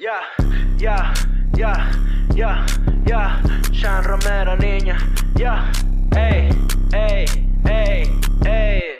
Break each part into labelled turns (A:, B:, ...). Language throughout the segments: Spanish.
A: Ya, ya, ya, ya, ya. Sean Romero, niña. Ya, ey, ey, ey, ey.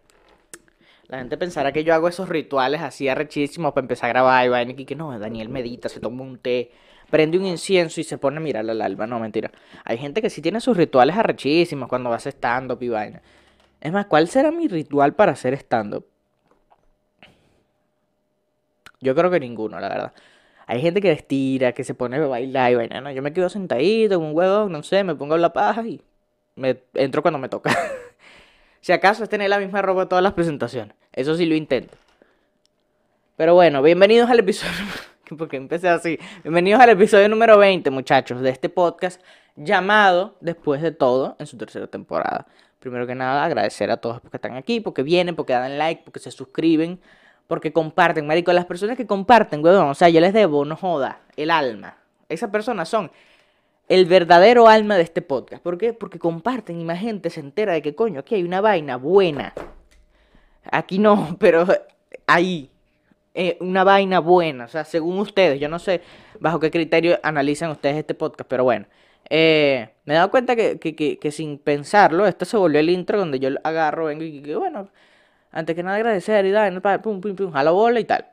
B: La gente pensará que yo hago esos rituales así arrechísimos para empezar a grabar y vaina y que no, Daniel medita, se toma un té, prende un incienso y se pone a mirar al alba. No, mentira. Hay gente que sí tiene sus rituales arrechísimos cuando va a hacer stand-up y vaina. Es más, ¿cuál será mi ritual para hacer stand-up? Yo creo que ninguno, la verdad. Hay gente que estira, que se pone a bailar y vaina. No, yo me quedo sentadito con un huevo, no sé, me pongo la paja y me entro cuando me toca. si acaso es tener la misma ropa todas las presentaciones. Eso sí lo intento. Pero bueno, bienvenidos al episodio. Porque empecé así. Bienvenidos al episodio número 20, muchachos, de este podcast llamado Después de todo en su tercera temporada. Primero que nada, agradecer a todos porque están aquí, porque vienen, porque dan like, porque se suscriben, porque comparten. Marico, las personas que comparten, weón, o sea, yo les debo, no joda, el alma. Esas personas son el verdadero alma de este podcast. ¿Por qué? Porque comparten y más gente se entera de que coño, aquí hay una vaina buena. Aquí no, pero ahí. Eh, una vaina buena, o sea, según ustedes, yo no sé bajo qué criterio analizan ustedes este podcast, pero bueno. Eh, me he dado cuenta que, que, que, sin pensarlo, esto se volvió el intro donde yo agarro, vengo y bueno, antes que nada agradecer y dar, pum, pum, pum, jalo bola y tal.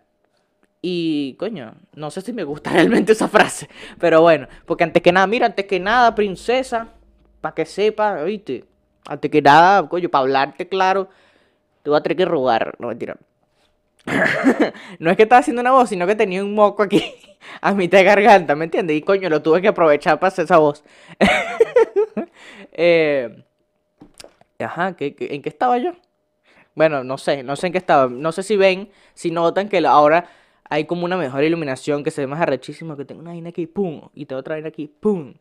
B: Y coño, no sé si me gusta realmente esa frase, pero bueno, porque antes que nada, mira, antes que nada, princesa, para que sepa, oíste, antes que nada, coño, para hablarte claro, te voy a tener que robar. No, mentira. no es que estaba haciendo una voz, sino que tenía un moco aquí a mitad de garganta, ¿me entiendes? Y coño, lo tuve que aprovechar para hacer esa voz. eh, ajá, ¿qué, en qué estaba yo? Bueno, no sé, no sé en qué estaba. No sé si ven, si notan que ahora hay como una mejor iluminación que se ve más arrechísimo, que tengo una vaina aquí, pum, y tengo otra vaina aquí, pum.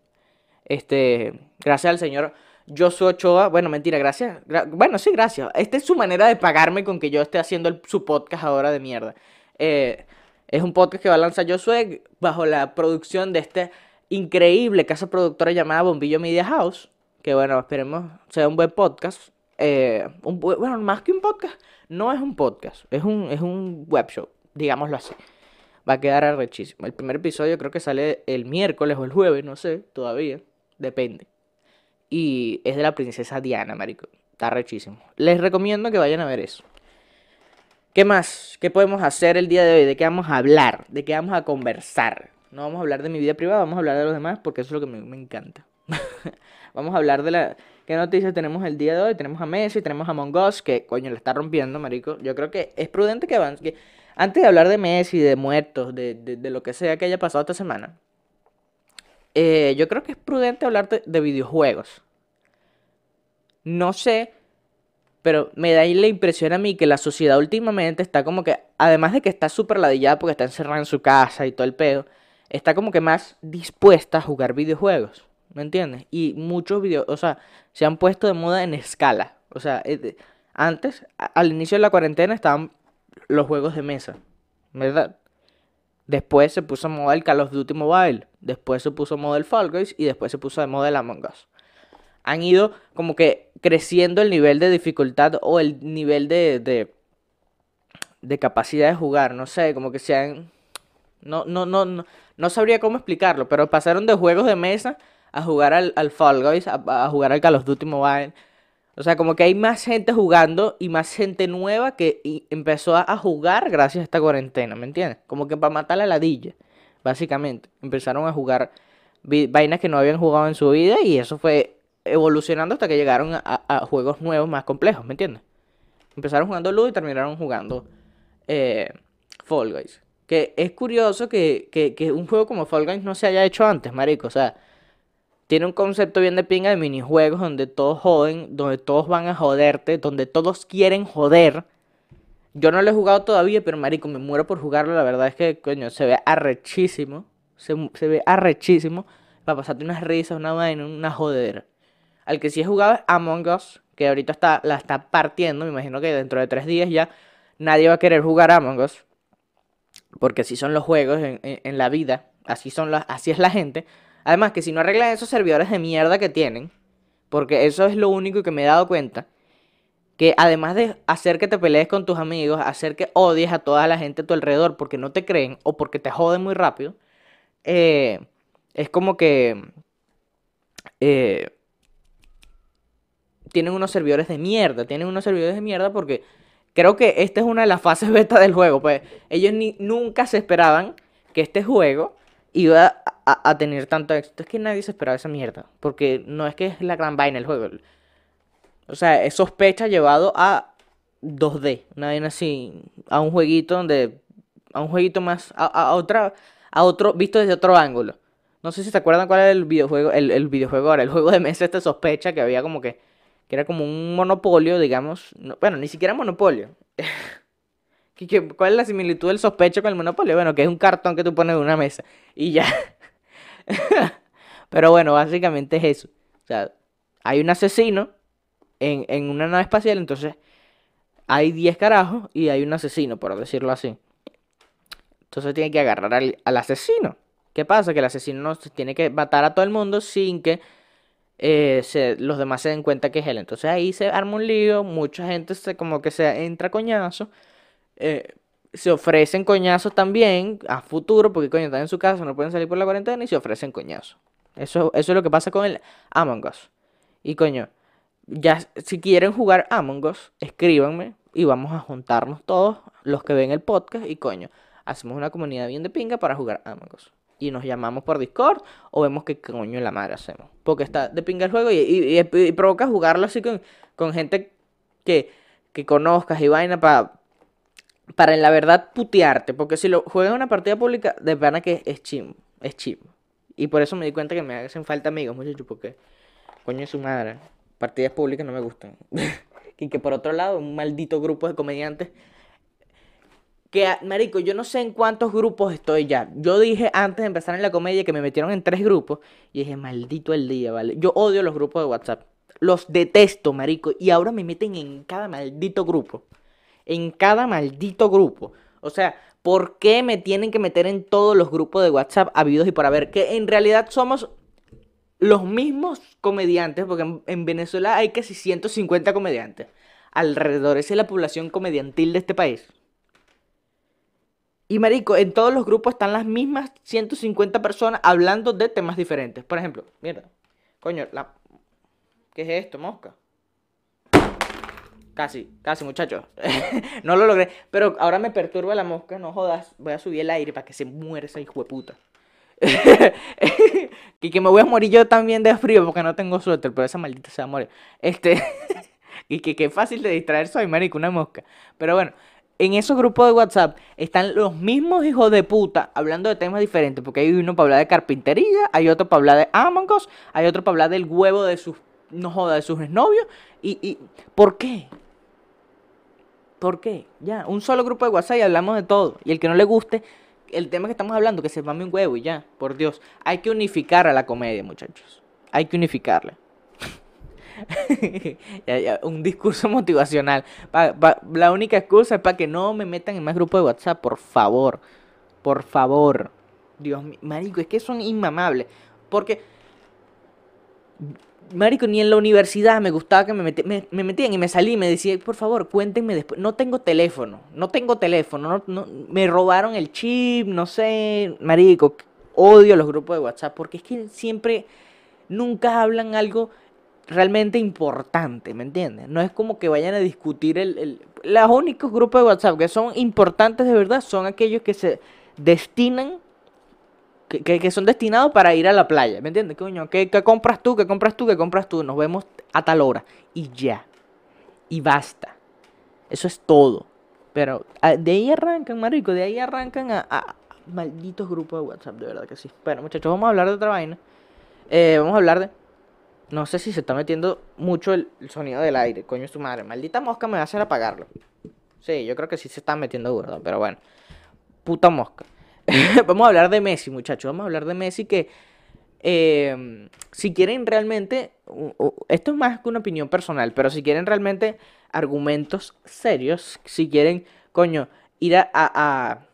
B: Este, gracias al señor Josué Ochoa, bueno, mentira, gracias. bueno, sí, gracias. Esta es su manera de pagarme con que yo esté haciendo su podcast ahora de mierda. Eh, es un podcast que va a lanzar Josué bajo la producción de esta increíble casa productora llamada Bombillo Media House. Que bueno, esperemos sea un buen podcast. Eh, un, bueno, más que un podcast, no es un podcast, es un, es un web show, digámoslo así. Va a quedar arrechísimo. El primer episodio creo que sale el miércoles o el jueves, no sé, todavía. Depende. Y es de la princesa Diana, marico. Está rechísimo. Les recomiendo que vayan a ver eso. ¿Qué más? ¿Qué podemos hacer el día de hoy? ¿De qué vamos a hablar? ¿De qué vamos a conversar? No vamos a hablar de mi vida privada, vamos a hablar de los demás porque eso es lo que me, encanta. vamos a hablar de la... ¿Qué noticias tenemos el día de hoy? Tenemos a Messi, tenemos a Mongos, que coño le está rompiendo, marico. Yo creo que es prudente que avance. Que antes de hablar de Messi, de muertos, de, de, lo que sea que haya pasado esta semana, eh, yo creo que es prudente hablar de, videojuegos. No sé, pero me da la impresión a mí que la sociedad últimamente está como que, además de que está súper ladillada porque está encerrada en su casa y todo el pedo, está como que más dispuesta a jugar videojuegos. ¿Me entiendes? Y muchos videos, o sea, se han puesto de moda en escala. O sea, antes, al inicio de la cuarentena estaban los juegos de mesa, ¿verdad? Después se puso de moda el Call of Duty Mobile. Después se puso de moda el Fall Guys. Y después se puso de moda el Among Us. Han ido como que creciendo el nivel de dificultad o el nivel de, de, de capacidad de jugar. No sé, como que sean... No, no, no, no, no sabría cómo explicarlo. Pero pasaron de juegos de mesa a jugar al, al Fall Guys, a jugar al Call of Duty Mobile o sea, como que hay más gente jugando y más gente nueva que empezó a jugar gracias a esta cuarentena, ¿me entiendes? Como que para matar la ladilla, básicamente. Empezaron a jugar vainas que no habían jugado en su vida y eso fue evolucionando hasta que llegaron a, juegos nuevos más complejos, ¿me entiendes? Empezaron jugando Ludo y terminaron jugando eh, Fall Guys. Que es curioso que, que, que, un juego como Fall Guys no se haya hecho antes, marico. O sea, tiene un concepto bien de pinga de minijuegos donde todos joden, donde todos van a joderte, donde todos quieren joder. Yo no lo he jugado todavía, pero marico, me muero por jugarlo. La verdad es que, coño, se ve arrechísimo. Se, se ve arrechísimo. Para pasarte unas risas, una vaina, una jodera. Al que sí he jugado es Among Us, que ahorita está, la está partiendo. Me imagino que dentro de tres días ya nadie va a querer jugar Among Us. Porque así son los juegos en, en, en la vida. Así, son las, así es la gente. Además, que si no arreglan esos servidores de mierda que tienen, porque eso es lo único que me he dado cuenta, que además de hacer que te pelees con tus amigos, hacer que odies a toda la gente a tu alrededor porque no te creen o porque te joden muy rápido, eh, es como que eh, tienen unos servidores de mierda, tienen unos servidores de mierda porque creo que esta es una de las fases beta del juego, pues ellos ni, nunca se esperaban que este juego iba a, a, tener tanto éxito. Es que nadie se esperaba esa mierda. Porque no es que es la gran vaina el juego. O sea, es sospecha llevado a 2D. Una vaina así. A un jueguito donde. A un jueguito más. A, a, otra. A otro. Visto desde otro ángulo. No sé si se acuerdan cuál era el videojuego. El, el videojuego ahora. El juego de mesa este sospecha que había como que. Que era como un monopolio, digamos. No, bueno, ni siquiera monopolio. ¿Cuál es la similitud del sospecho con el monopolio? Bueno, que es un cartón que tú pones en una mesa y ya. Pero bueno, básicamente es eso. O sea, hay un asesino en, en una nave espacial, entonces hay 10 carajos y hay un asesino, por decirlo así. Entonces tiene que agarrar al, al asesino. ¿Qué pasa? Que el asesino no tiene que matar a todo el mundo sin que eh, se, los demás se den cuenta que es él. Entonces ahí se arma un lío, mucha gente se como que se entra coñazo. Eh, se ofrecen coñazos también a futuro, porque coño están en su casa, no pueden salir por la cuarentena y se ofrecen coñazos. Eso, eso es lo que pasa con el Among Us. Y coño, ya si quieren jugar Among Us, escríbanme y vamos a juntarnos todos los que ven el podcast y coño, hacemos una comunidad bien de pinga para jugar Among Us. Y nos llamamos por Discord o vemos qué coño la madre hacemos. Porque está de pinga el juego y, y, y, y provoca jugarlo así con, con gente que, que conozcas y vaina para para en la verdad putearte, porque si lo juegas en una partida pública, de verdad que es chim, es chim. Y por eso me di cuenta que me hacen falta amigos, muchachos, porque coño es su madre, partidas públicas no me gustan. y que por otro lado, un maldito grupo de comediantes que, marico, yo no sé en cuántos grupos estoy ya. Yo dije antes de empezar en la comedia que me metieron en tres grupos y dije, maldito el día, ¿vale? Yo odio los grupos de WhatsApp. Los detesto, marico. Y ahora me meten en cada maldito grupo en cada maldito grupo. O sea, ¿por qué me tienen que meter en todos los grupos de WhatsApp habidos y por haber? Que en realidad somos los mismos comediantes, porque en, en Venezuela hay casi 150 comediantes. Alrededor, esa es la población comediantil de este país. Y marico, en todos los grupos están las mismas 150 personas hablando de temas diferentes. Por ejemplo, mierda. Coño, la... ¿qué es esto, mosca? Casi, casi, muchachos. no lo logré. Pero ahora me perturba la mosca, no jodas. Voy a subir el aire para que se muera esa hijo de puta. y que me voy a morir yo también de frío porque no tengo suéter, pero esa maldita se va a morir. Este. y que qué fácil de distraer soy, marico, una mosca. Pero bueno, en esos grupos de WhatsApp están los mismos hijos de puta hablando de temas diferentes. Porque hay uno para hablar de carpintería, hay otro para hablar de Among hay otro para hablar del huevo de sus. No joda, de sus novios. Y, y. ¿Por qué? ¿Por qué? Ya, un solo grupo de WhatsApp y hablamos de todo. Y el que no le guste el tema que estamos hablando, que se mame un huevo y ya, por Dios. Hay que unificar a la comedia, muchachos. Hay que unificarla. un discurso motivacional. La única excusa es para que no me metan en más grupos de WhatsApp, por favor. Por favor. Dios mío, marico, es que son inmamables. Porque Marico, ni en la universidad me gustaba que me, me, me, metían y me salí y me decía, por favor, cuéntenme después. No tengo teléfono, no tengo teléfono, no, no, me robaron el chip, no sé, Marico, odio los grupos de WhatsApp porque es que siempre, nunca hablan algo realmente importante, ¿me entiendes? No es como que vayan a discutir el, el... Los únicos grupos de WhatsApp que son importantes de verdad son aquellos que se destinan que, que- son destinados para ir a la playa, ¿me entiendes? Coño, ¿qué, compras tú? ¿Qué compras tú? ¿Qué compras tú? Nos vemos a tal hora. Y ya. Y basta. Eso es todo. Pero ah, de ahí arrancan, marico, de ahí arrancan a, malditos grupos de WhatsApp, de verdad que sí. Bueno, muchachos, vamos a hablar de otra vaina. Eh, vamos a hablar de... No sé si se está metiendo mucho el, sonido del aire, coño es tu madre. Maldita mosca me va a hacer apagarlo. Sí, yo creo que sí se está metiendo burda, pero bueno. Puta mosca. vamos a hablar de Messi, muchachos. Vamos a hablar de Messi que... eh, si quieren realmente... Esto es más que una opinión personal, pero si quieren realmente argumentos serios, si quieren, coño, ir a, a, a-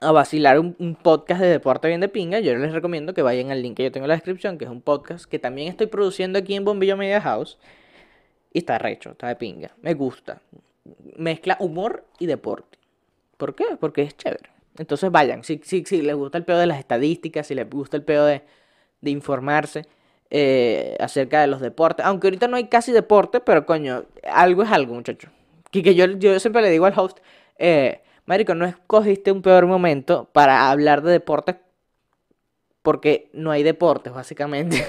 B: a vacilar un, un podcast de deporte bien de pinga, yo les recomiendo que vayan al link que yo tengo en la descripción, que es un podcast que también estoy produciendo aquí en Bombillo Media House. Y está recho, está de pinga. Me gusta. Mezcla humor y deporte. ¿Por qué? Porque es chévere. Entonces vayan, si, si, si les gusta el pedo de las estadísticas, si les gusta el pedo de, de informarse eh, acerca de los deportes. Aunque ahorita no hay casi deporte, pero coño, algo es algo, muchacho. Que, que yo, yo siempre le digo al host, eh, Marico, no escogiste un peor momento para hablar de deportes porque no hay deportes, básicamente.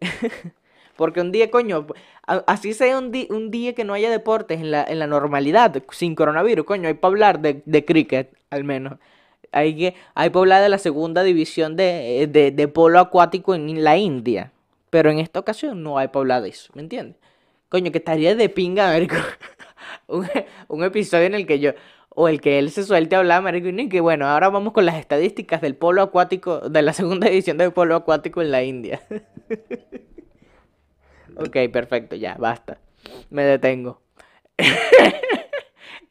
B: Porque un día, coño, así sea un, un día que no haya deportes en la, en la normalidad, sin coronavirus, coño, hay para hablar de, de cricket, al menos. Hay que, hay de la segunda división de, de, de polo acuático en la India. Pero en esta ocasión no hay hablar de eso, ¿me entiendes? Coño, que estaría de pinga, un, un episodio en el que yo, o el que él se suelte a hablar, marico, y que bueno, ahora vamos con las estadísticas del polo acuático, de la segunda división del polo acuático en la India. Ok, perfecto, ya, basta. Me detengo.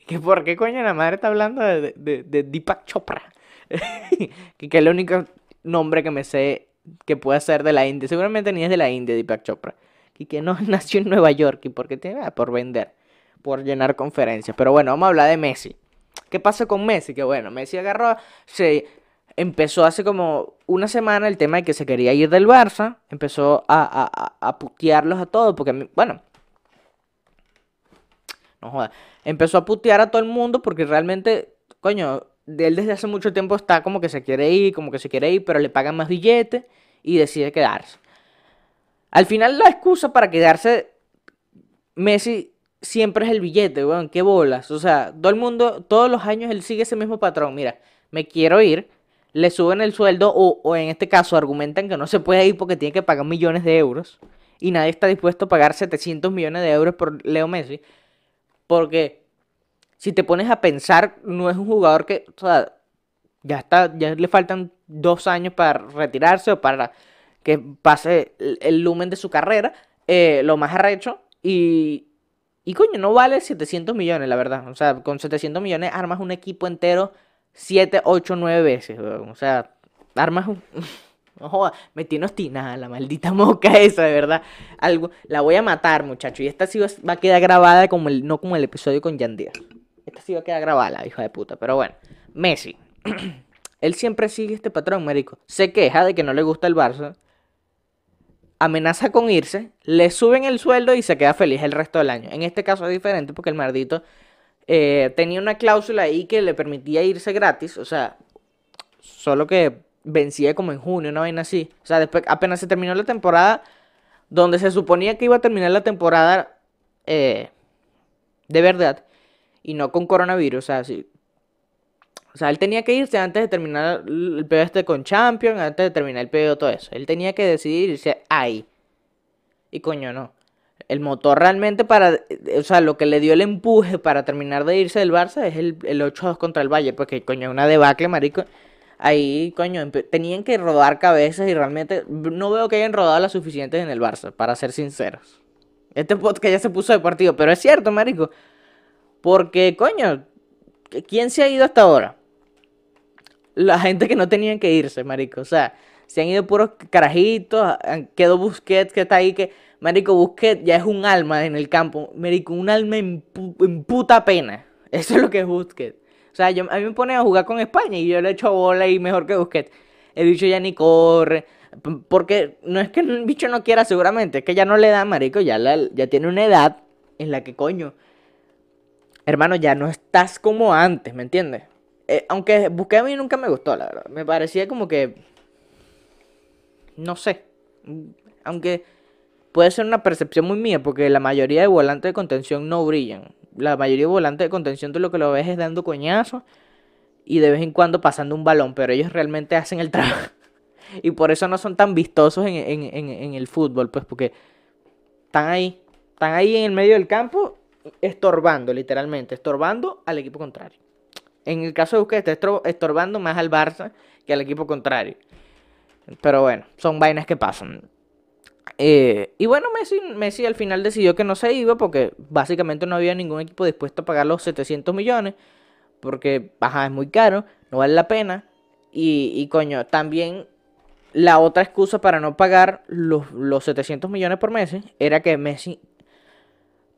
B: ¿Que ¿Por qué coño la madre está hablando de, de, de Deepak Chopra? que, que es el único nombre que me sé que puede ser de la India. Seguramente ni es de la India, Deepak Chopra. Y que no nació en Nueva York. ¿Y por qué tiene? Ah, por vender. Por llenar conferencias. Pero bueno, vamos a hablar de Messi. ¿Qué pasa con Messi? Que bueno, Messi agarró, se empezó hace como una semana el tema de que se quería ir del Barça, empezó a, a, a- putearlos a todos, porque, bueno, empezó a putear a todo el mundo porque realmente, coño, él desde hace mucho tiempo está como que se quiere ir, como que se quiere ir, pero le pagan más billetes y decide quedarse. Al final la excusa para quedarse Messi siempre es el billete, weón, qué bolas. O sea, todo el mundo, todos los años él sigue ese mismo patrón. Mira, me quiero ir, le suben el sueldo o, o en este caso argumentan que no se puede ir porque tiene que pagar millones de euros y nadie está dispuesto a pagar 700 millones de euros por Leo Messi. Porque si te pones a pensar, no es un jugador que, o sea, ya está, ya le faltan dos años para retirarse o para que pase el, lumen de su carrera, eh, lo más arrecho, y, y coño, no vale 700 millones, la verdad. O sea, con 700 millones armas un equipo entero 7, 8, 9 veces. O sea, armas un... No joda, me tiene obstinada la maldita moca esa, de verdad. Algo, la voy a matar, muchacho. Y esta sí va a quedar grabada como el, no como el episodio con Yandir. Esta sí va a quedar grabada, hija de puta. Pero bueno, Messi. Él siempre sigue este patrón, marico. Se queja de que no le gusta el Barça. Amenaza con irse. Le suben el sueldo y se queda feliz el resto del año. En este caso es diferente porque el maldito eh, tenía una cláusula ahí que le permitía irse gratis. O sea, solo que vencía como en junio, una vaina así. O sea, después apenas se terminó la temporada, donde se suponía que iba a terminar la temporada eh, de verdad, y no con coronavirus. O sea, sí. O sea, él tenía que irse antes de terminar el pedo este con Champions, antes de terminar el pedo todo eso. Él tenía que decidir irse ahí. Y coño, no. El motor realmente para, o sea, lo que le dio el empuje para terminar de irse del Barça es el, el 8-2 contra el Valle, porque coño, una debacle, marico. Ahí, coño, tenían que rodar cabezas y realmente no veo que hayan rodado las suficientes en el Barça, para ser sinceros. Este podcast ya se puso deportivo, pero es cierto, marico. Porque, coño, ¿quién se ha ido hasta ahora? La gente que no tenían que irse, marico. O sea, se han ido puros carajitos. Quedó Busquets que está ahí que... Marico, Busquets ya es un alma en el campo. Marico, un alma en, en puta pena. Eso es lo que es Busquets. O sea, yo, a mí me ponen a jugar con España y yo le echo bola y mejor que Busquets. El bicho ya ni corre. Porque no es que el bicho no quiera seguramente. Es que ya no le da, marico. Ya, tiene una edad en la que, coño... Hermano, ya no estás como antes, ¿me entiendes? Eh, aunque busqué a mí nunca me gustó, la verdad. Me parecía como que. No sé. Aunque puede ser una percepción muy mía, porque la mayoría de volantes de contención no brillan. La mayoría de volantes de contención tú lo que lo ves es dando coñazos y de vez en cuando pasando un balón, pero ellos realmente hacen el trabajo. y por eso no son tan vistosos en, en, el fútbol, pues porque están ahí, están ahí en el medio del campo estorbando, literalmente, estorbando al equipo contrario. En el caso de Busquets, está estorbando más al Barça que al equipo contrario. Pero bueno, son vainas que pasan. Eh, y bueno, Messi, Messi al final decidió que no se iba porque básicamente no había ningún equipo dispuesto a pagar los 700 millones. Porque, baja es muy caro, no vale la pena. Y, y coño, también la otra excusa para no pagar los, los 700 millones por Messi era que Messi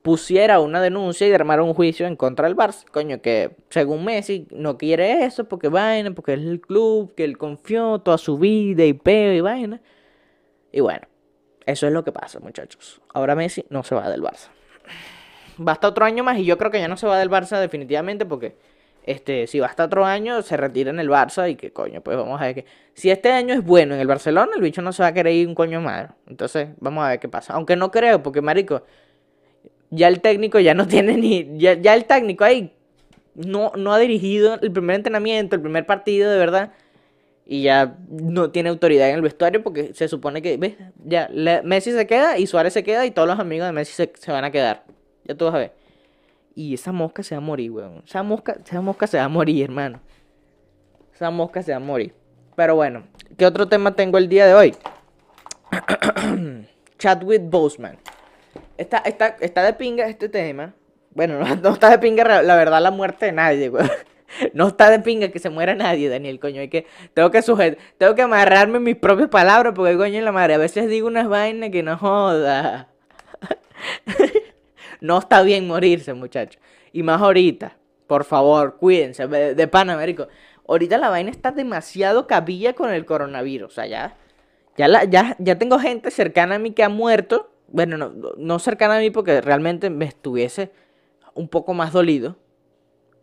B: pusiera una denuncia y armara un juicio en contra del Barça. Coño, que según Messi no quiere eso porque vaina, porque es el club que él confió toda su vida y peo y vaina. Y bueno, eso es lo que pasa, muchachos. Ahora Messi no se va del Barça. Basta otro año más y yo creo que ya no se va del Barça definitivamente porque este, si basta otro año se retira en el Barça y que coño, pues vamos a ver que si este año es bueno en el Barcelona, el bicho no se va a querer ir un coño más. Entonces, vamos a ver qué pasa. Aunque no creo, porque marico, ya el técnico ya no tiene ni. Ya, ya el técnico ahí no, no ha dirigido el primer entrenamiento, el primer partido de verdad. Y ya no tiene autoridad en el vestuario porque se supone que, ¿ves? Ya, Messi se queda y Suárez se queda y todos los amigos de Messi se, se, van a quedar. Ya tú vas a ver. Y esa mosca se va a morir, weón. Esa mosca, esa mosca se va a morir, hermano. Esa mosca se va a morir. Pero bueno, ¿qué otro tema tengo el día de hoy? Chadwick Boseman. Está, está, está de pinga este tema. Bueno, no, está de pinga la verdad la muerte de nadie, güey. No está de pinga que se muera nadie, Daniel, coño. Hay que, tengo que sujetar, tengo que amarrarme mis propias palabras porque, coño, en la madre, a veces digo unas vainas que no joda. no está bien morirse, muchachos. Y más ahorita. Por favor, cuídense. De, de pan, Américo. Ahorita la vaina está demasiado cabilla con el coronavirus. O sea, ya, ya, la, ya, ya tengo gente cercana a mí que ha muerto bueno, no, no cercana a mí porque realmente me estuviese un poco más dolido.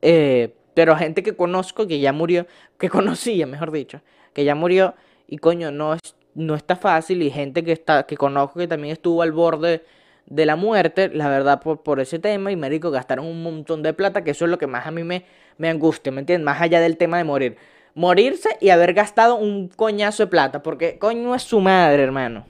B: Eh, pero gente que conozco que ya murió, que conocía, mejor dicho, que ya murió y coño, no, es, no está fácil y gente que, está, que conozco que también estuvo al borde de la muerte, la verdad, por, por ese tema y médico gastaron un montón de plata, que eso es lo que más a mí me, me angustia, ¿me entiendes? Más allá del tema de morir. Morirse y haber gastado un coñazo de plata, porque coño es su madre, hermano.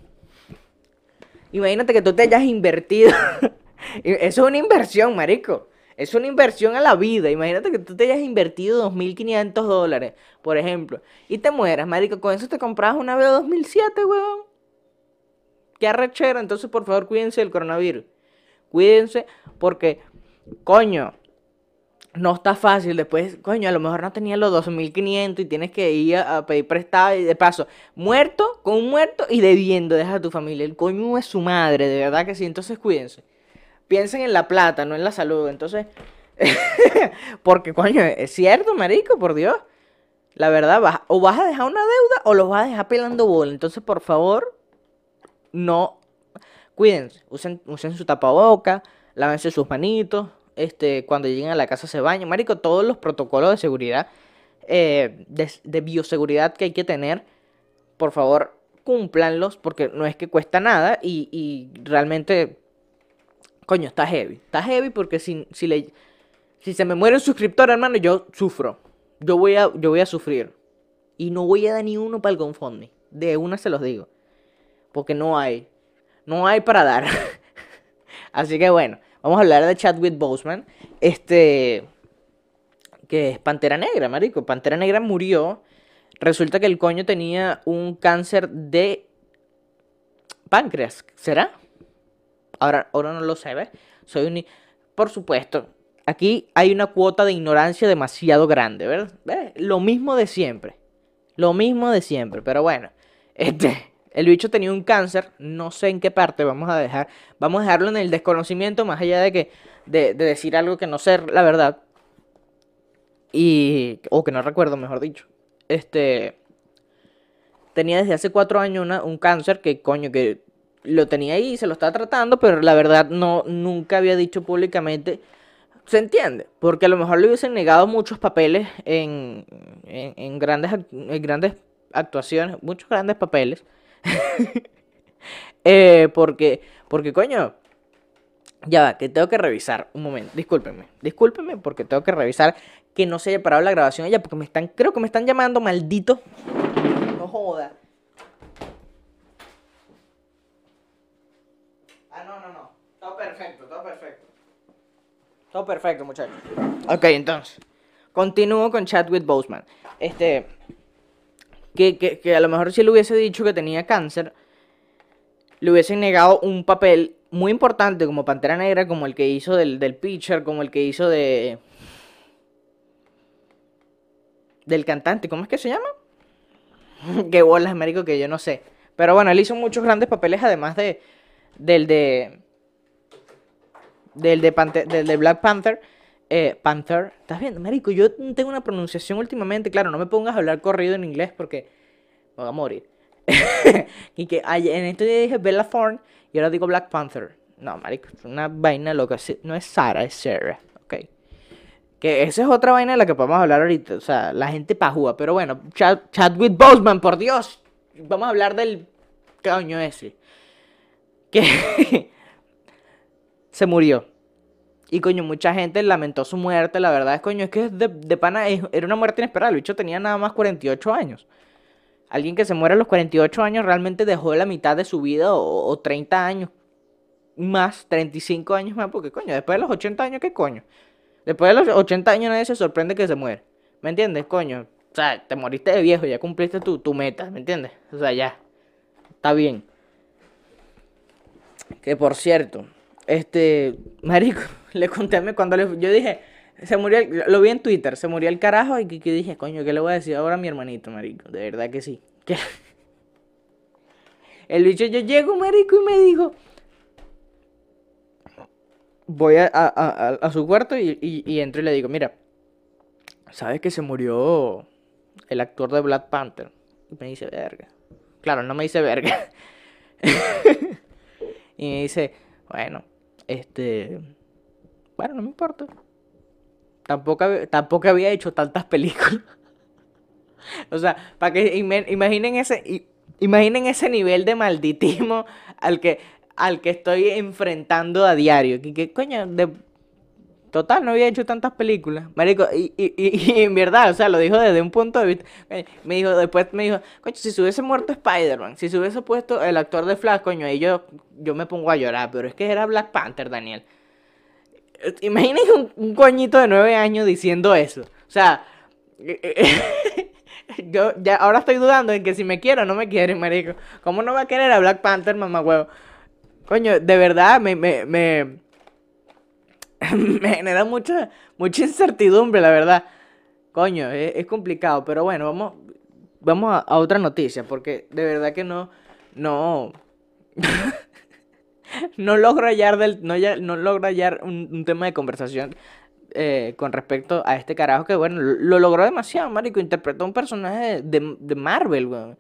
B: Imagínate que tú te hayas invertido. Eso es una inversión, marico. Es una inversión a la vida. Imagínate que tú te hayas invertido 2.500 dólares, por ejemplo, y te mueras, marico. Con eso te comprabas una vez 2007, weón. Qué arrechera. Entonces, por favor, cuídense del coronavirus. Cuídense porque, coño, no está fácil. Después, coño, a lo mejor no tenía los 2.500 y tienes que ir a, pedir prestado y de paso, muerto, con un muerto y debiendo, deja a tu familia. El coño es su madre, de verdad que sí. Entonces cuídense. Piensen en la plata, no en la salud. Entonces, porque coño, es cierto, marico, por Dios. La verdad, vas, o vas a dejar una deuda o los vas a dejar pelando bola. Entonces, por favor, no. Cuídense, usen, usen su tapaboca, lávense sus manitos, este, cuando lleguen a la casa se bañan. Marico, todos los protocolos de seguridad, eh, de, bioseguridad que hay que tener, por favor, cúmplanlos, porque no es que cuesta nada y, y realmente, coño, está heavy. Está heavy porque si, si, le, si se me muere un suscriptor, hermano, yo sufro. Yo voy a, yo voy a sufrir. Y no voy a dar ni uno para el GoFundMe. De una se los digo. Porque no hay. No hay para dar. Así que bueno. Vamos a hablar de Chadwick Boseman. Este. Que es Pantera Negra, marico. Pantera Negra murió. Resulta que el coño tenía un cáncer de páncreas. ¿Será? Ahora, ahora no lo sé, ¿ves? Soy un. Por supuesto, aquí hay una cuota de ignorancia demasiado grande, ¿verdad? ¿Ves? Lo mismo de siempre. Lo mismo de siempre. Pero bueno, este. El bicho tenía un cáncer, no sé en qué parte, vamos a dejar, vamos a dejarlo en el desconocimiento, más allá de que, de, decir algo que no sé la verdad. Y, o que no recuerdo, mejor dicho. Este, tenía desde hace cuatro años un cáncer que, coño, que lo tenía ahí, se lo estaba tratando, pero la verdad no, nunca había dicho públicamente se entiende, porque a lo mejor le hubiesen negado muchos papeles en, en, grandes, en grandes actuaciones, muchos grandes papeles. Eh, porque, porque coño, ya va, que tengo que revisar un momento. Discúlpenme, discúlpenme porque tengo que revisar que no se haya parado la grabación ya, porque me están, creo que me están llamando maldito. No joda. Ah, no, no, no. Todo perfecto, todo perfecto. Todo perfecto, muchachos. Ok, entonces. Continúo con Chadwick Boseman. Este. Que, que, que a lo mejor si le hubiese dicho que tenía cáncer, le hubiesen negado un papel muy importante como Pantera Negra, como el que hizo del, del pitcher, como el que hizo de. Del cantante, ¿cómo es que se llama? Qué bolas, médico, que yo no sé. Pero bueno, él hizo muchos grandes papeles, además de. Del de. Del de, Pante- del de Black Panther. Eh, Panther. ¿Estás viendo, marico? Yo tengo una pronunciación últimamente. Claro, no me pongas a hablar corrido en inglés porque me voy a morir. y que en este día dije Bella Thorne y ahora digo Black Panther. No, marico, es una vaina loca. No es Sara, es Sarah. Ok. Que esa es otra vaina de la que podemos hablar ahorita. O sea, la gente pajúa. Pero bueno, Chad, Chadwick Boseman, por Dios. Vamos a hablar del coño ese. Que se murió. Y coño, mucha gente lamentó su muerte. La verdad es, coño, es que de, de pana es- era una muerte inesperada. El bicho tenía nada más 48 años. Alguien que se muere a los 48 años realmente dejó la mitad de su vida o, o 30 años más, 35 años más. Porque coño, después de los 80 años, ¿qué coño? Después de los 80 años nadie se sorprende que se muere. ¿Me entiendes, coño? O sea, te moriste de viejo, ya cumpliste tu, tu meta, ¿me entiendes? O sea, ya. Está bien. Que por cierto, este, marico, le conté a mi- cuando le, yo dije, se murió, el- lo vi en Twitter, se murió el carajo y que, dije, coño, ¿qué le voy a decir ahora a mi hermanito, marico? De verdad que sí. El bicho, yo llego, marico, y me dijo, voy a- a- a su cuarto y, y, y entro y le digo, mira, ¿sabes que se murió el actor de Black Panther? Y me dice, verga. Claro, no me dice verga. y me dice, bueno, este, bueno, no me importa. Tampoco, tampoco había hecho tantas películas. o sea, para que ima- imaginen ese, imaginen ese nivel de malditismo al que, al que estoy enfrentando a diario. Que coño, de, total, no había hecho tantas películas. Marico, y, y, y- y en verdad, o sea, lo dijo desde un punto de vista. eh, Me dijo, después me dijo, coño, si se hubiese muerto Spider-Man, si se hubiese puesto el actor de Flash, coño, ahí yo, yo me pongo a llorar, pero es que era Black Panther, Daniel. Eh, Imagínense un, un coñito de nueve años diciendo eso. O sea, yo ya ahora estoy dudando en que si me quiero o no me quieren, marico. ¿Cómo no va a querer a Black Panther, mamá huevo? Coño, de verdad me, me, me, me genera mucha, mucha incertidumbre, la verdad. Coño, es, es complicado, pero bueno, vamos, vamos a, a otra noticia, porque de verdad que no, no, no logro hallar del, no, no logro hallar un, tema de conversación eh, con respecto a este carajo que, bueno, lo, lo logró demasiado, marico, interpretó un personaje de, de Marvel, weón.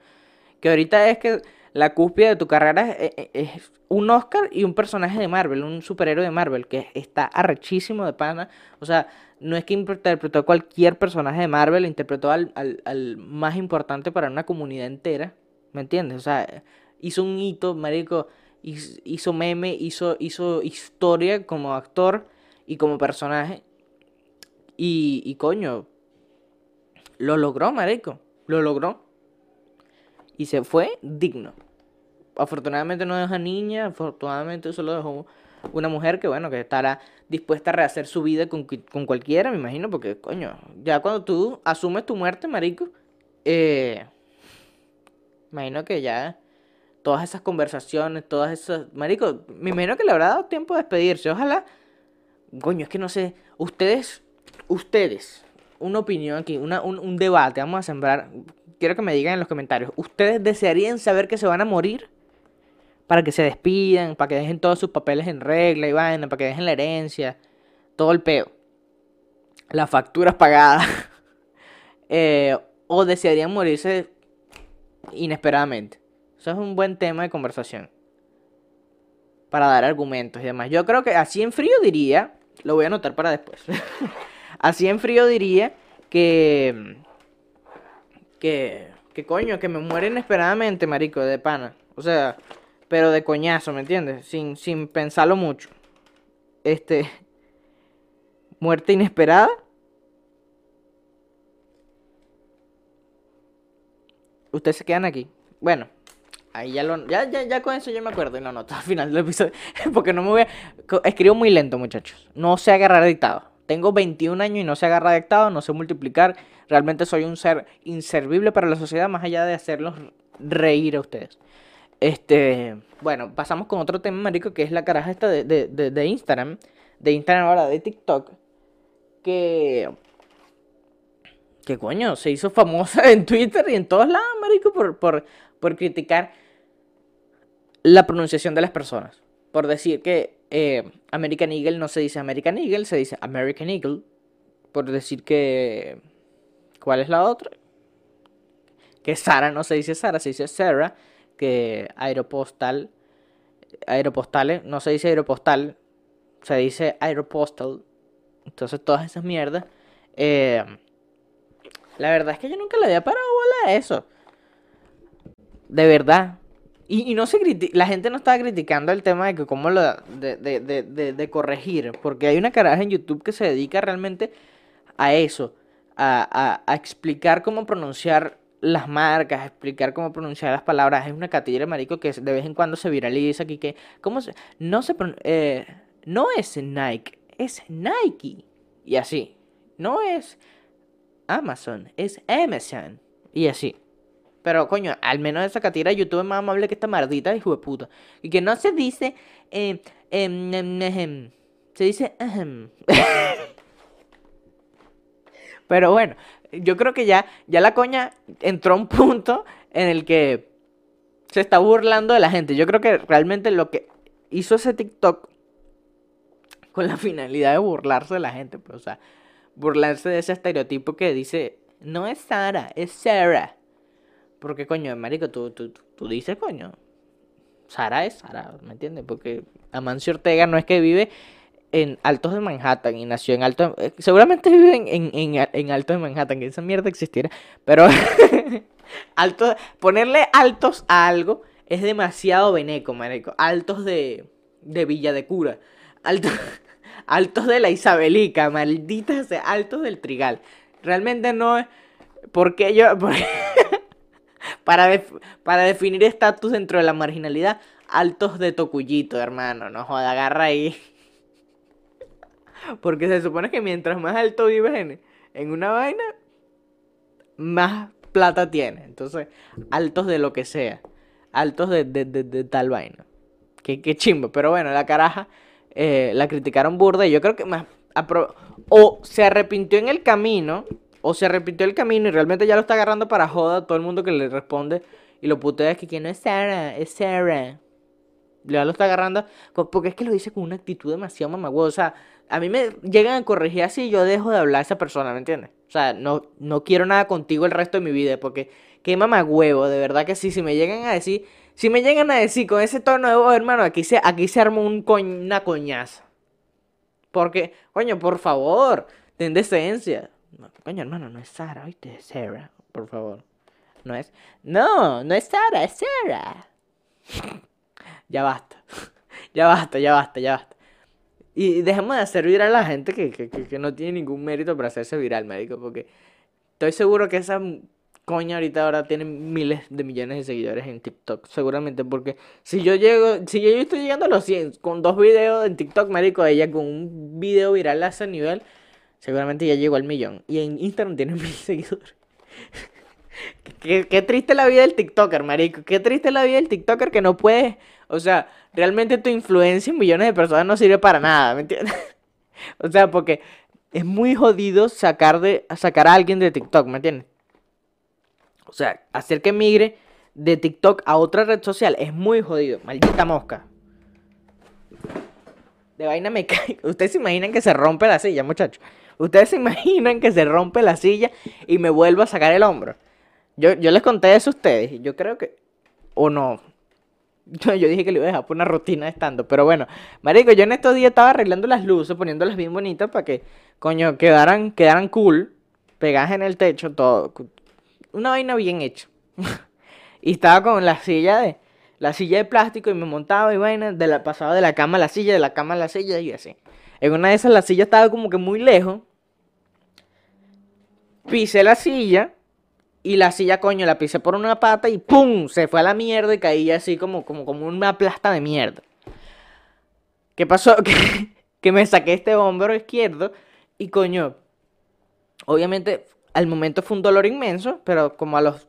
B: Que ahorita es que la cúspide de tu carrera es, es- es un Oscar y un personaje de Marvel, un superhéroe de Marvel, que está arrechísimo de pana. O sea, no es que interpretó a cualquier personaje de Marvel, interpretó al, al, al más importante para una comunidad entera. ¿Me entiendes? O sea, hizo un hito, marico, hiz- hizo meme, hizo, hizo historia como actor y como personaje. Y, y coño, lo logró, marico, lo logró. Y se fue digno. Afortunadamente no dejó niña, afortunadamente solo dejó una mujer que, bueno, que estará dispuesta a rehacer su vida con, con cualquiera, me imagino, porque, coño, ya cuando tú asumes tu muerte, marico, eh, imagino que ya todas esas conversaciones, todas esas, marico, me imagino que le habrá dado tiempo de despedirse, ojalá, coño, es que no sé, ustedes, ustedes, una opinión aquí, una, un, un debate, vamos a sembrar, quiero que me digan en los comentarios, ¿ustedes desearían saber que se van a morir? Para que se despidan, para que dejen todos sus papeles en regla y vaina, para que dejen la herencia, todo el peo. Las facturas pagadas. Eh, o desearían morirse inesperadamente. Eso es un buen tema de conversación. Para dar argumentos y demás. Yo creo que así en frío diría, Lo voy a anotar para después. Así en frío diría que. Que. Que coño, que me muere inesperadamente, marico, de pana. O sea, pero de coñazo, ¿me entiendes? Sin, sin pensarlo mucho. Este. Muerte inesperada. Ustedes se quedan aquí. Bueno, ahí ya lo. Ya, ya, ya con eso yo me acuerdo y lo anoto al final del episodio. Porque no me voy a. Escribo muy lento, muchachos. No sé agarrar dictado. Tengo 21 años y no sé agarrar dictado, no sé multiplicar. Realmente soy un ser inservible para la sociedad, más allá de hacerlos reír a ustedes. Este. Bueno, pasamos con otro tema, marico, que es la caraja esta de, de, de, Instagram. De Instagram ahora, de TikTok. Que. Que coño, se hizo famosa en Twitter y en todos lados, marico, por, por, por criticar la pronunciación de las personas. Por decir que eh, American Eagle no se dice American Eagle, se dice American Eagle. Por decir que... ¿Cuál es la otra? Que Sara no se dice Sara, se dice Sarah. Que Aeropostal... Aeropostales, no se dice Aeropostal, se dice Aeropostal. Entonces todas esas mierdas. eh, la verdad es que yo nunca le había parado bola a eso. De verdad. Y, no se la gente no estaba criticando el tema de que cómo lo de, de, de, de, corregir. Porque hay una caraja en YouTube que se dedica realmente a eso. A, a explicar cómo pronunciar las marcas, explicar cómo pronunciar las palabras. Es una catilla de marico que de vez en cuando se viraliza aquí que. ¿Cómo se.? No se eh, no es Nike, es Nike. Y así. No es Amazon, es Amazon. Y así. Pero, coño, al menos esa catira de YouTube es más amable que esta maldita hijo de puta. Y que no se dice. eh, em, em, se dice. Pero bueno, yo creo que ya, ya la coña entró a un punto en el que se está burlando de la gente. Yo creo que realmente lo que hizo ese TikTok con la finalidad de burlarse de la gente, pues, o sea, burlarse de ese estereotipo que dice, no es Sara, es Sarah. Porque, coño, marico, tú, tú, tú, dices, coño, Sara es Sara, ¿me entiendes? Porque Amancio Ortega no es que vive en Altos de Manhattan y nació en Altos... eh, seguramente vive en, en, en, Altos de Manhattan, que esa mierda existiera, pero... alto, ponerle altos a algo es demasiado veneco, marico. Altos de, de Villa de Cura. Altos, altos de la Isabelica, maldita sea, altos del Trigal. Realmente no es... Porque yo... para, para definir estatus dentro de la marginalidad, altos de Tocuyito, hermano. No joda, agarra ahí. Porque se supone que mientras más alto vives en, una vaina, más plata tiene. Entonces, altos de lo que sea. Altos de, de, de- de tal vaina. Qué, qué chimbo. Pero bueno, la caraja eh, la criticaron burda y yo creo que más... O se arrepintió en el camino, o se arrepintió el camino y realmente ya lo está agarrando para joda todo el mundo que le responde y lo putea es que que no es Sarah, es Sarah. Ya lo está agarrando porque es que lo dice con una actitud demasiado sea, a mí me llegan a corregir así y yo dejo de hablar a esa persona, ¿me entiendes? O sea, no, no quiero nada contigo el resto de mi vida porque qué mamagüevo, de verdad que sí. Si me llegan a decir, si me llegan a decir con ese tono de voz, hermano, aquí se, aquí se arma un una coñaza. Porque, coño, por favor, ten decencia. Coño, hermano, no es Sara, ¿viste? Es Sarah, por favor. No es. No, no es Sara, es Sarah. ya basta. ya basta, ya basta, ya basta. Y dejemos de hacer viral a la gente que, que, que- no tiene ningún mérito para hacerse viral, médico. Porque estoy seguro que esa coña ahorita ahora tiene miles de millones de seguidores en TikTok. Seguramente, porque si yo llego, si yo estoy llegando a los 100 con dos videos en TikTok, marico, ella con un video viral a ese nivel, seguramente ya llegó al millón. Y en Instagram tiene mil seguidores. Qué, qué triste la vida del TikToker, marico. Qué triste la vida del TikToker que no puedes. O sea, realmente tu influencia en millones de personas no sirve para nada, ¿me entiendes? O sea, porque es muy jodido sacar, de, sacar a alguien de TikTok, ¿me entiendes? O sea, hacer que migre de TikTok a otra red social es muy jodido. Maldita mosca. De vaina me cae. Ustedes se imaginan que se rompe la silla, muchachos. Ustedes se imaginan que se rompe la silla y me vuelvo a sacar el hombro. Yo, yo les conté eso a ustedes y yo creo que... O no. Yo, dije que lo iba a dejar por una rutina de estando, pero bueno, marico, yo en estos días estaba arreglando las luces, poniéndolas bien bonitas para que, coño, quedaran, quedaran cool, pegadas en el techo, todo, una vaina bien hecha. y estaba con la silla de, la silla de plástico y me montaba y vaina, de la, pasaba de la cama a la silla, de la cama a la silla y así. En una de esas la silla estaba como que muy lejos. Pisé la silla y la silla, coño, la pisé por una pata y ¡pum! Se fue a la mierda y caí así como, como, como una plasta de mierda. ¿Qué pasó? Que, que me saqué este hombro izquierdo y coño, obviamente al momento fue un dolor inmenso, pero como a los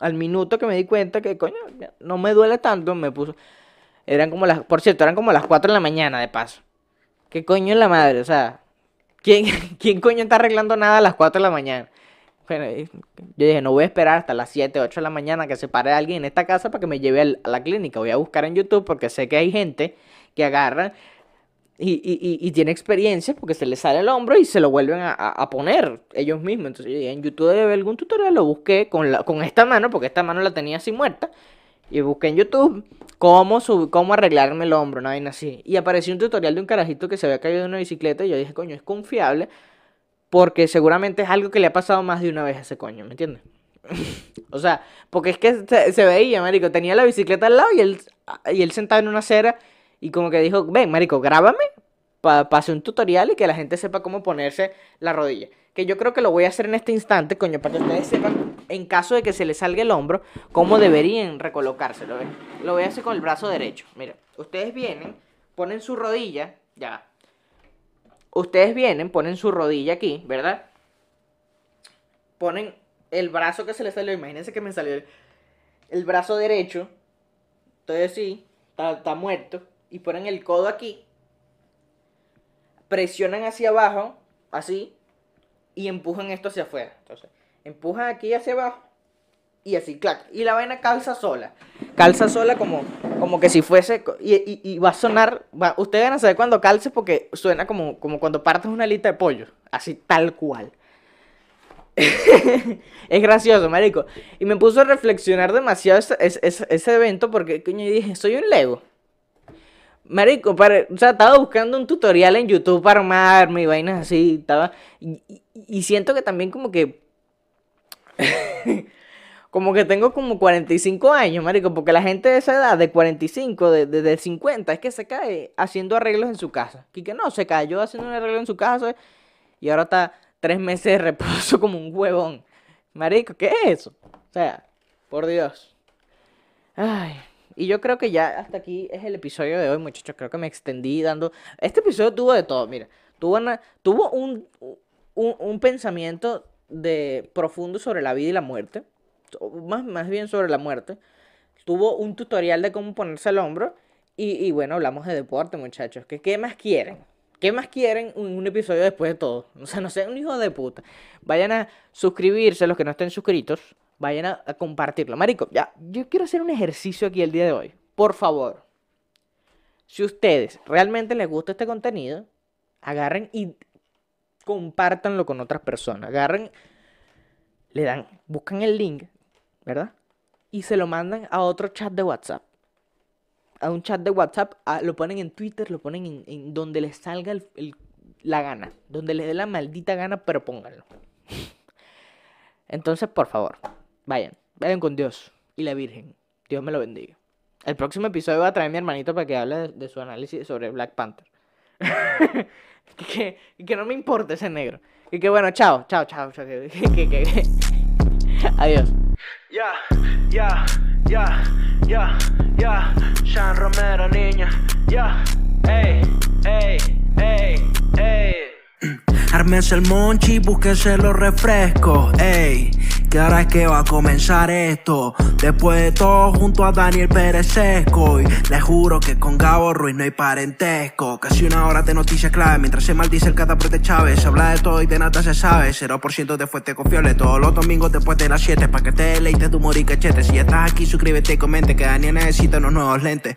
B: al minuto que me di cuenta que coño, no me duele tanto, me puso eran como las, por cierto, eran como las 4 de la mañana de paso. ¿Qué coño es la madre? O sea, ¿quién, ¿quién coño está arreglando nada a las 4 de la mañana? Yo dije, no voy a esperar hasta las 7, 8 de la mañana que se pare alguien en esta casa para que me lleve a la clínica. Voy a buscar en YouTube porque sé que hay gente que agarra y, y, y, tiene experiencia porque se les sale el hombro y se lo vuelven a, a- a poner ellos mismos. Entonces yo dije, en YouTube debe haber algún tutorial, lo busqué con, la, con esta mano porque esta mano la tenía así muerta. Y busqué en YouTube cómo, sub- cómo arreglarme el hombro, una vaina así. Y apareció un tutorial de un carajito que se había caído de una bicicleta y yo dije, coño, es confiable porque seguramente es algo que le ha pasado más de una vez a ese coño, ¿me entiendes? o sea, porque es que se, veía, marico, tenía la bicicleta al lado y él, y él sentado en una acera y como que dijo, ven, marico, grábame para hacer un tutorial y que la gente sepa cómo ponerse la rodilla. Que yo creo que lo voy a hacer en este instante, coño, para que ustedes sepan, en caso de que se les salga el hombro, cómo deberían recolocárselo. Lo voy a hacer con el brazo derecho. Mira, ustedes vienen, ponen su rodilla, ya. Ustedes vienen, ponen su rodilla aquí, ¿verdad? Ponen el brazo que se les salió, imagínense que me salió el, brazo derecho, entonces sí, está, está muerto, y ponen el codo aquí, presionan hacia abajo, así, y empujan esto hacia afuera. Entonces, empujan aquí hacia abajo y así, clac. Y la vaina calza sola. Calza sola como, como que si fuese. Y, y- va a sonar. ustedes van a saber cuando calce porque suena como, como cuando partes una alita de pollo. Así tal cual. es gracioso, marico. Y me puso a reflexionar demasiado ese, ese- evento porque, coño, dije, soy un Lego. Marico, o sea, estaba buscando un tutorial en YouTube para armarme y vainas así, estaba, y siento que también como que, como que tengo como 45 años, marico, porque la gente de esa edad, de 45, de, de, de 50, es que se cae haciendo arreglos en su casa. Y que no, se cayó haciendo un arreglo en su casa y ahora está tres meses de reposo como un huevón. Marico, ¿qué es eso? O sea, por Dios. Ay, y yo creo que ya hasta aquí es el episodio de hoy, muchachos. Creo que me extendí dando. Este episodio tuvo de todo, mira. Tuvo, una- tuvo un, un, un pensamiento de profundo sobre la vida y la muerte. Más, más bien sobre la muerte. Tuvo un tutorial de cómo ponerse al hombro. Y, y bueno, hablamos de deporte, muchachos. ¿Qué, ¿Qué más quieren? ¿Qué más quieren en un episodio después de todo? O sea, no sean un hijo de puta. Vayan a suscribirse los que no estén suscritos. Vayan a, a compartirlo. Marico, ya, yo quiero hacer un ejercicio aquí el día de hoy. Por favor. Si ustedes realmente les gusta este contenido, agarren y compártanlo con otras personas. Agarren, le dan, buscan el link, ¿verdad? Y se lo mandan a otro chat de WhatsApp. A un chat de WhatsApp, lo ponen en Twitter, lo ponen en, donde les salga la gana. Donde les dé la maldita gana, pero pónganlo. Entonces, por favor, vayan, vayan con Dios y la Virgen. Dios me lo bendiga. El próximo episodio va a traer a mi hermanito para que hable de, su análisis sobre Black Panther. que, no me importa ese negro. Y que bueno, chao, chao, chao. chao, que- que- Adiós.
A: Ya, ya, ya, ya, ya. Sean Romero, niña. Ya, ey, ey, ey, ey.
C: Ármense el monchi, búsquense los refrescos, ey. Que ahora es que va a comenzar esto. Después de todo, junto a Daniel Pérez. Y les juro que con Gabo Ruiz no hay parentesco. Casi una hora de noticias clave. Mientras se maldice el cataprete Chávez. Se habla de todo y de nada se sabe. 0% de fuente confiable. Todos los domingos después de las 7. Pa' que te deleites tu humor y cachete. Si ya estás aquí, suscríbete y comente. Que Daniel necesita unos nuevos lentes.